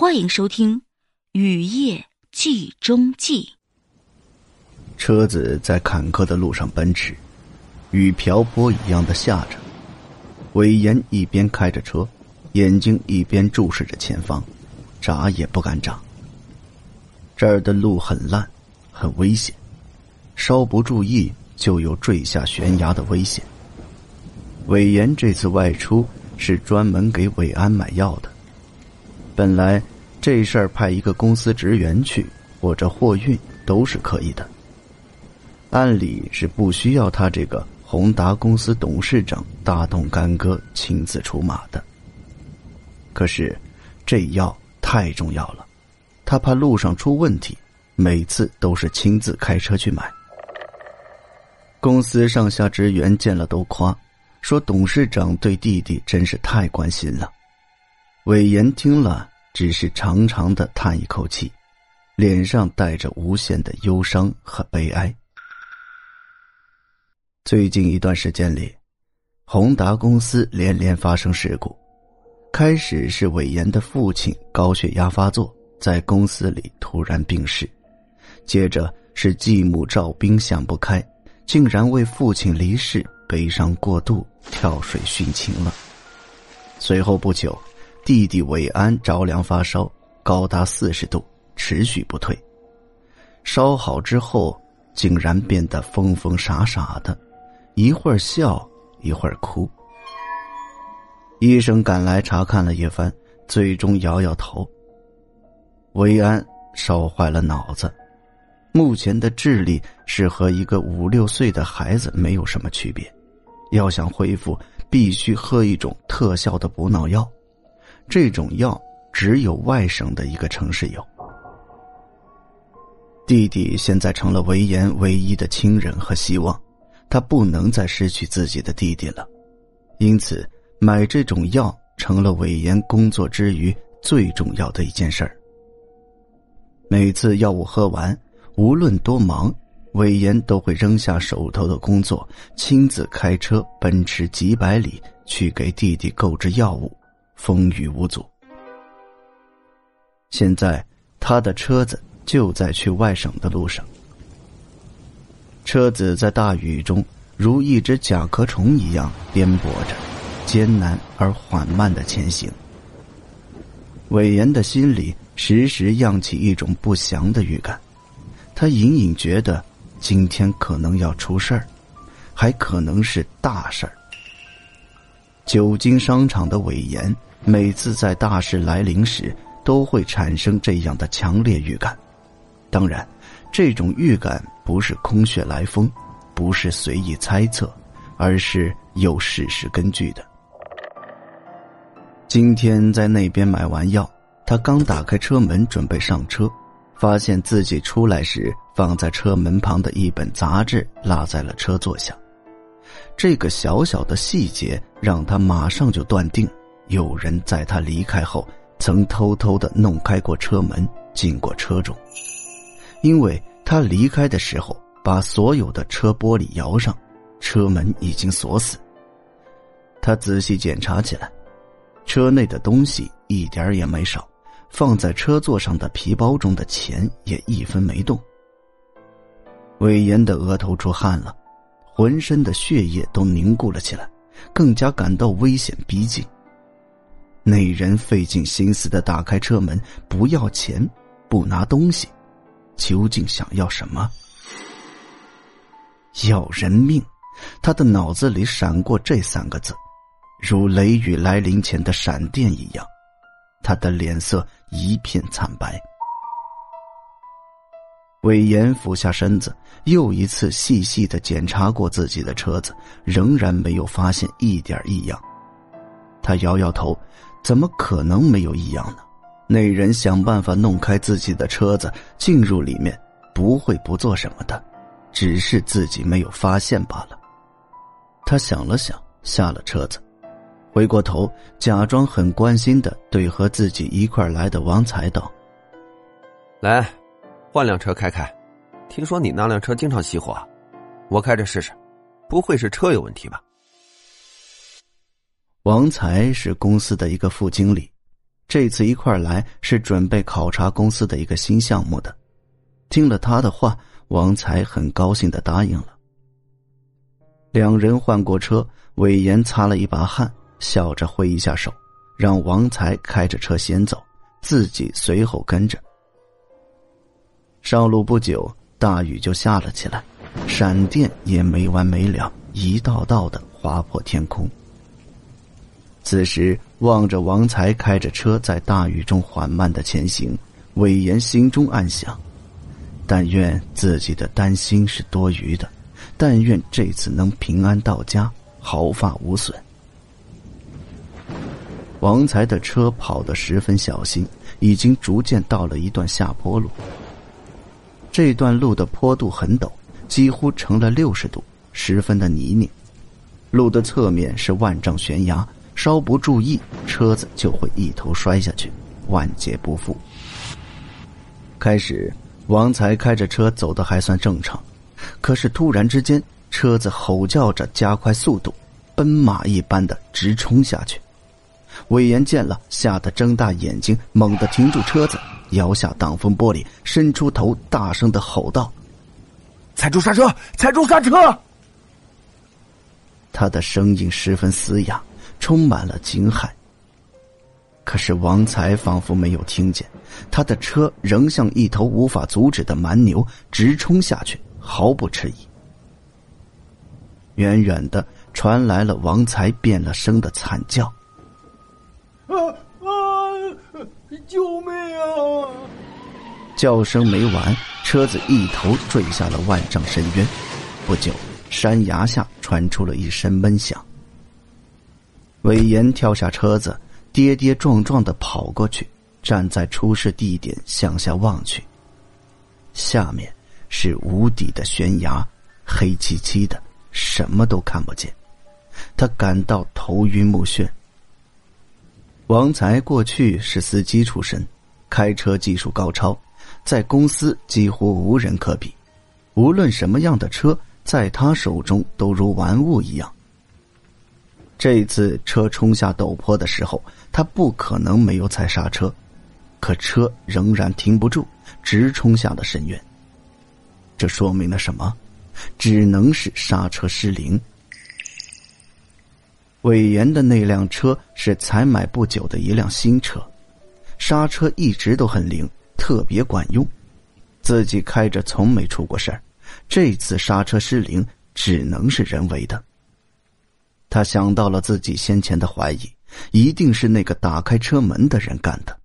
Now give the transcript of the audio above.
欢迎收听《雨夜记中记》。车子在坎坷的路上奔驰，雨瓢泼一样的下着。韦岩一边开着车，眼睛一边注视着前方，眨也不敢眨。这儿的路很烂，很危险，稍不注意就有坠下悬崖的危险。韦岩这次外出是专门给韦安买药的。本来这事儿派一个公司职员去或者货运都是可以的，按理是不需要他这个宏达公司董事长大动干戈亲自出马的。可是这药太重要了，他怕路上出问题，每次都是亲自开车去买。公司上下职员见了都夸，说董事长对弟弟真是太关心了。韦岩听了，只是长长的叹一口气，脸上带着无限的忧伤和悲哀。最近一段时间里，宏达公司连连发生事故。开始是韦岩的父亲高血压发作，在公司里突然病逝；接着是继母赵冰想不开，竟然为父亲离世悲伤过度，跳水殉情了。随后不久。弟弟韦安着凉发烧，高达四十度，持续不退。烧好之后，竟然变得疯疯傻傻的，一会儿笑，一会儿哭。医生赶来查看了一番，最终摇摇头。韦安烧坏了脑子，目前的智力是和一个五六岁的孩子没有什么区别。要想恢复，必须喝一种特效的补脑药。这种药只有外省的一个城市有。弟弟现在成了韦岩唯一的亲人和希望，他不能再失去自己的弟弟了，因此买这种药成了韦岩工作之余最重要的一件事儿。每次药物喝完，无论多忙，韦岩都会扔下手头的工作，亲自开车奔驰几百里去给弟弟购置药物。风雨无阻。现在他的车子就在去外省的路上。车子在大雨中如一只甲壳虫一样颠簸着，艰难而缓慢的前行。韦岩的心里时时漾起一种不祥的预感，他隐隐觉得今天可能要出事儿，还可能是大事儿。久经商场的韦岩。每次在大事来临时，都会产生这样的强烈预感。当然，这种预感不是空穴来风，不是随意猜测，而是有事实根据的。今天在那边买完药，他刚打开车门准备上车，发现自己出来时放在车门旁的一本杂志落在了车座下。这个小小的细节让他马上就断定。有人在他离开后，曾偷偷的弄开过车门，进过车中。因为他离开的时候，把所有的车玻璃摇上，车门已经锁死。他仔细检查起来，车内的东西一点也没少，放在车座上的皮包中的钱也一分没动。魏延的额头出汗了，浑身的血液都凝固了起来，更加感到危险逼近。那人费尽心思的打开车门，不要钱，不拿东西，究竟想要什么？要人命！他的脑子里闪过这三个字，如雷雨来临前的闪电一样。他的脸色一片惨白。魏延俯下身子，又一次细细的检查过自己的车子，仍然没有发现一点异样。他摇摇头。怎么可能没有异样呢？那人想办法弄开自己的车子，进入里面，不会不做什么的，只是自己没有发现罢了。他想了想，下了车子，回过头，假装很关心的对和自己一块来的王才道：“来，换辆车开开。听说你那辆车经常熄火，我开着试试，不会是车有问题吧？”王才是公司的一个副经理，这次一块来是准备考察公司的一个新项目的。听了他的话，王才很高兴的答应了。两人换过车，韦岩擦了一把汗，笑着挥一下手，让王才开着车先走，自己随后跟着。上路不久，大雨就下了起来，闪电也没完没了，一道道的划破天空。此时，望着王才开着车在大雨中缓慢的前行，韦岩心中暗想：但愿自己的担心是多余的，但愿这次能平安到家，毫发无损。王才的车跑得十分小心，已经逐渐到了一段下坡路。这段路的坡度很陡，几乎成了六十度，十分的泥泞。路的侧面是万丈悬崖。稍不注意，车子就会一头摔下去，万劫不复。开始，王才开着车走的还算正常，可是突然之间，车子吼叫着加快速度，奔马一般的直冲下去。魏延见了，吓得睁大眼睛，猛地停住车子，摇下挡风玻璃，伸出头，大声的吼道：“踩住刹车！踩住刹车！”他的声音十分嘶哑。充满了惊骇。可是王才仿佛没有听见，他的车仍像一头无法阻止的蛮牛直冲下去，毫不迟疑。远远的传来了王才变了声的惨叫：“啊啊！救命啊！”叫声没完，车子一头坠下了万丈深渊。不久，山崖下传出了一声闷响。韦岩跳下车子，跌跌撞撞的跑过去，站在出事地点向下望去。下面是无底的悬崖，黑漆漆的，什么都看不见。他感到头晕目眩。王才过去是司机出身，开车技术高超，在公司几乎无人可比。无论什么样的车，在他手中都如玩物一样。这次车冲下陡坡的时候，他不可能没有踩刹车，可车仍然停不住，直冲下了深渊。这说明了什么？只能是刹车失灵。韦岩的那辆车是才买不久的一辆新车，刹车一直都很灵，特别管用。自己开着从没出过事儿，这次刹车失灵只能是人为的。他想到了自己先前的怀疑，一定是那个打开车门的人干的。